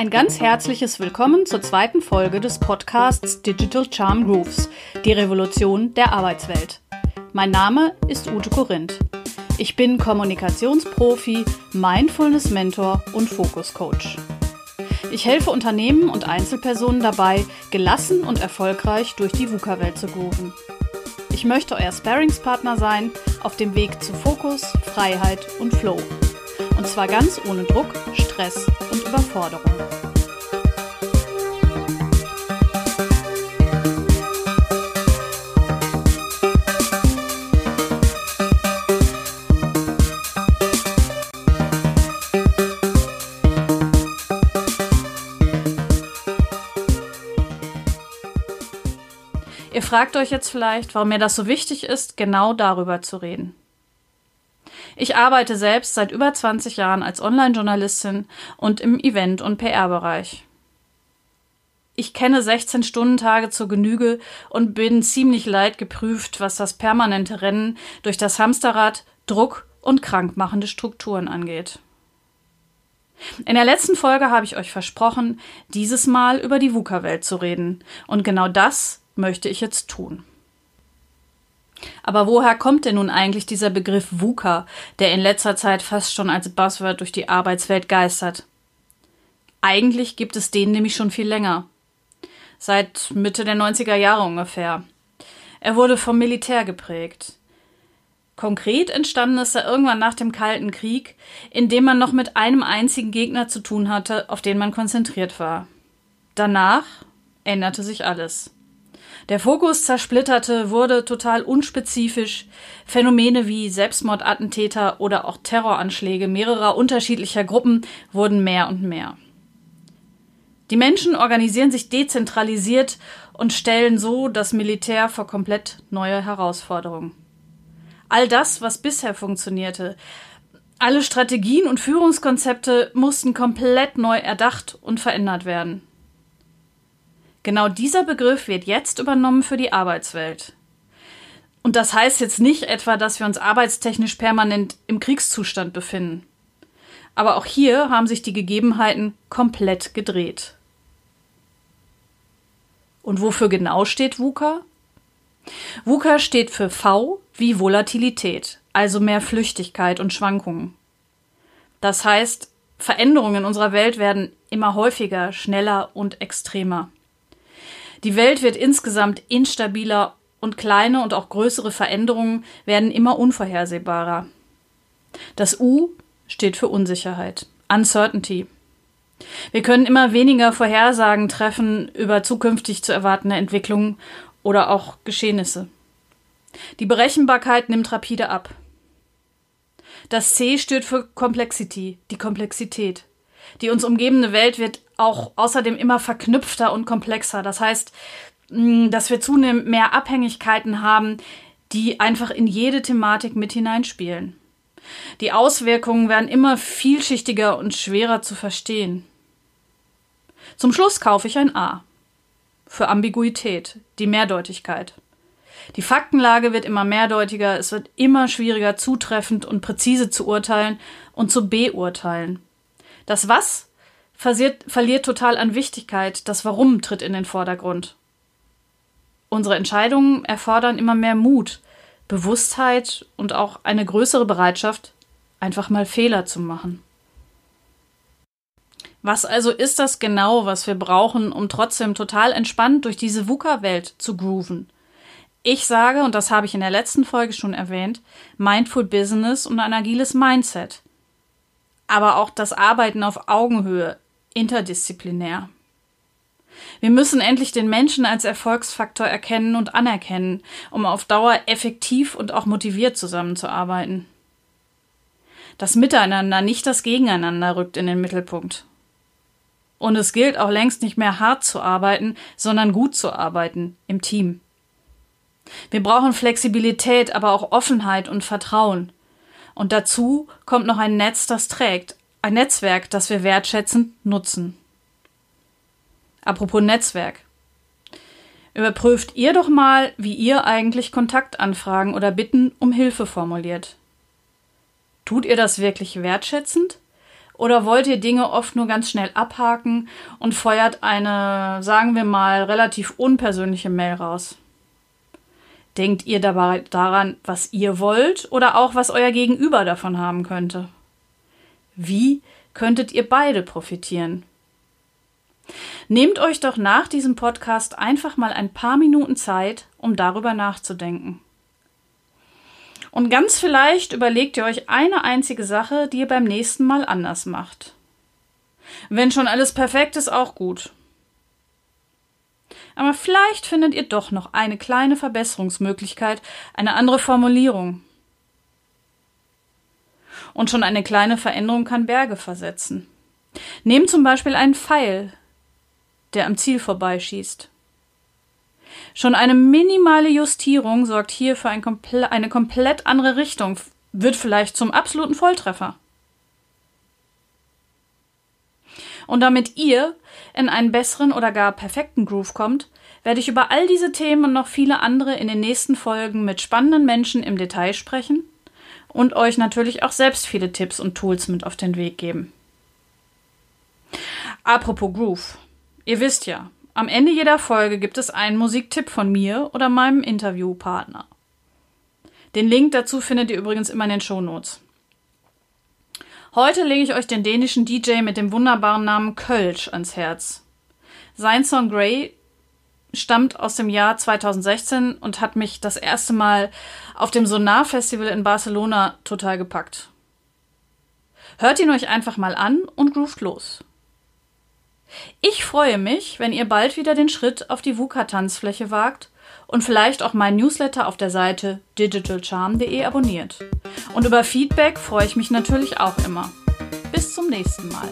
Ein ganz herzliches Willkommen zur zweiten Folge des Podcasts Digital Charm Grooves, die Revolution der Arbeitswelt. Mein Name ist Ute Korinth. Ich bin Kommunikationsprofi, Mindfulness-Mentor und Fokus-Coach. Ich helfe Unternehmen und Einzelpersonen dabei, gelassen und erfolgreich durch die VUCA-Welt zu grooven. Ich möchte euer Sparringspartner sein auf dem Weg zu Fokus, Freiheit und Flow. Und zwar ganz ohne Druck, Stress und Überforderung. Fragt euch jetzt vielleicht, warum mir das so wichtig ist, genau darüber zu reden. Ich arbeite selbst seit über 20 Jahren als Online-Journalistin und im Event- und PR-Bereich. Ich kenne 16-Stunden-Tage zur Genüge und bin ziemlich leidgeprüft, was das permanente Rennen durch das Hamsterrad, Druck und krankmachende Strukturen angeht. In der letzten Folge habe ich euch versprochen, dieses Mal über die VUCA-Welt zu reden. Und genau das möchte ich jetzt tun. Aber woher kommt denn nun eigentlich dieser Begriff VUCA, der in letzter Zeit fast schon als Buzzword durch die Arbeitswelt geistert? Eigentlich gibt es den nämlich schon viel länger. Seit Mitte der 90er Jahre ungefähr. Er wurde vom Militär geprägt. Konkret entstanden ist er irgendwann nach dem Kalten Krieg, in dem man noch mit einem einzigen Gegner zu tun hatte, auf den man konzentriert war. Danach änderte sich alles. Der Fokus zersplitterte, wurde total unspezifisch. Phänomene wie Selbstmordattentäter oder auch Terroranschläge mehrerer unterschiedlicher Gruppen wurden mehr und mehr. Die Menschen organisieren sich dezentralisiert und stellen so das Militär vor komplett neue Herausforderungen. All das, was bisher funktionierte, alle Strategien und Führungskonzepte mussten komplett neu erdacht und verändert werden. Genau dieser Begriff wird jetzt übernommen für die Arbeitswelt. Und das heißt jetzt nicht etwa, dass wir uns arbeitstechnisch permanent im Kriegszustand befinden. Aber auch hier haben sich die Gegebenheiten komplett gedreht. Und wofür genau steht VUCA? VUCA steht für V wie Volatilität, also mehr Flüchtigkeit und Schwankungen. Das heißt, Veränderungen in unserer Welt werden immer häufiger, schneller und extremer. Die Welt wird insgesamt instabiler und kleine und auch größere Veränderungen werden immer unvorhersehbarer. Das U steht für Unsicherheit, Uncertainty. Wir können immer weniger Vorhersagen treffen über zukünftig zu erwartende Entwicklungen oder auch Geschehnisse. Die Berechenbarkeit nimmt rapide ab. Das C steht für Complexity, die Komplexität. Die uns umgebende Welt wird auch außerdem immer verknüpfter und komplexer. Das heißt, mm, dass wir zunehmend mehr Abhängigkeiten haben, die einfach in jede Thematik mit hineinspielen. Die Auswirkungen werden immer vielschichtiger und schwerer zu verstehen. Zum Schluss kaufe ich ein A. Für Ambiguität, die Mehrdeutigkeit. Die Faktenlage wird immer mehrdeutiger, es wird immer schwieriger, zutreffend und präzise zu urteilen und zu beurteilen. Das Was versiert, verliert total an Wichtigkeit, das Warum tritt in den Vordergrund. Unsere Entscheidungen erfordern immer mehr Mut, Bewusstheit und auch eine größere Bereitschaft, einfach mal Fehler zu machen. Was also ist das genau, was wir brauchen, um trotzdem total entspannt durch diese VUCA-Welt zu grooven? Ich sage, und das habe ich in der letzten Folge schon erwähnt, Mindful Business und ein agiles Mindset aber auch das Arbeiten auf Augenhöhe, interdisziplinär. Wir müssen endlich den Menschen als Erfolgsfaktor erkennen und anerkennen, um auf Dauer effektiv und auch motiviert zusammenzuarbeiten. Das Miteinander, nicht das Gegeneinander rückt in den Mittelpunkt. Und es gilt auch längst nicht mehr hart zu arbeiten, sondern gut zu arbeiten im Team. Wir brauchen Flexibilität, aber auch Offenheit und Vertrauen. Und dazu kommt noch ein Netz, das trägt, ein Netzwerk, das wir wertschätzend nutzen. Apropos Netzwerk. Überprüft ihr doch mal, wie ihr eigentlich Kontaktanfragen oder Bitten um Hilfe formuliert. Tut ihr das wirklich wertschätzend? Oder wollt ihr Dinge oft nur ganz schnell abhaken und feuert eine, sagen wir mal, relativ unpersönliche Mail raus? Denkt ihr dabei daran, was ihr wollt oder auch was euer Gegenüber davon haben könnte? Wie könntet ihr beide profitieren? Nehmt euch doch nach diesem Podcast einfach mal ein paar Minuten Zeit, um darüber nachzudenken. Und ganz vielleicht überlegt ihr euch eine einzige Sache, die ihr beim nächsten Mal anders macht. Wenn schon alles perfekt ist, auch gut. Aber vielleicht findet ihr doch noch eine kleine Verbesserungsmöglichkeit, eine andere Formulierung. Und schon eine kleine Veränderung kann Berge versetzen. Nehmt zum Beispiel einen Pfeil, der am Ziel vorbeischießt. Schon eine minimale Justierung sorgt hier für ein komple eine komplett andere Richtung, wird vielleicht zum absoluten Volltreffer. Und damit ihr in einen besseren oder gar perfekten Groove kommt, werde ich über all diese Themen und noch viele andere in den nächsten Folgen mit spannenden Menschen im Detail sprechen und euch natürlich auch selbst viele Tipps und Tools mit auf den Weg geben. Apropos Groove. Ihr wisst ja, am Ende jeder Folge gibt es einen Musiktipp von mir oder meinem Interviewpartner. Den Link dazu findet ihr übrigens immer in den Shownotes. Heute lege ich euch den dänischen DJ mit dem wunderbaren Namen Kölsch ans Herz. Sein Song Grey stammt aus dem Jahr 2016 und hat mich das erste Mal auf dem Sonar Festival in Barcelona total gepackt. Hört ihn euch einfach mal an und groovt los. Ich freue mich, wenn ihr bald wieder den Schritt auf die VUCA-Tanzfläche wagt und vielleicht auch mein Newsletter auf der Seite digitalcharm.de abonniert. Und über Feedback freue ich mich natürlich auch immer. Bis zum nächsten Mal.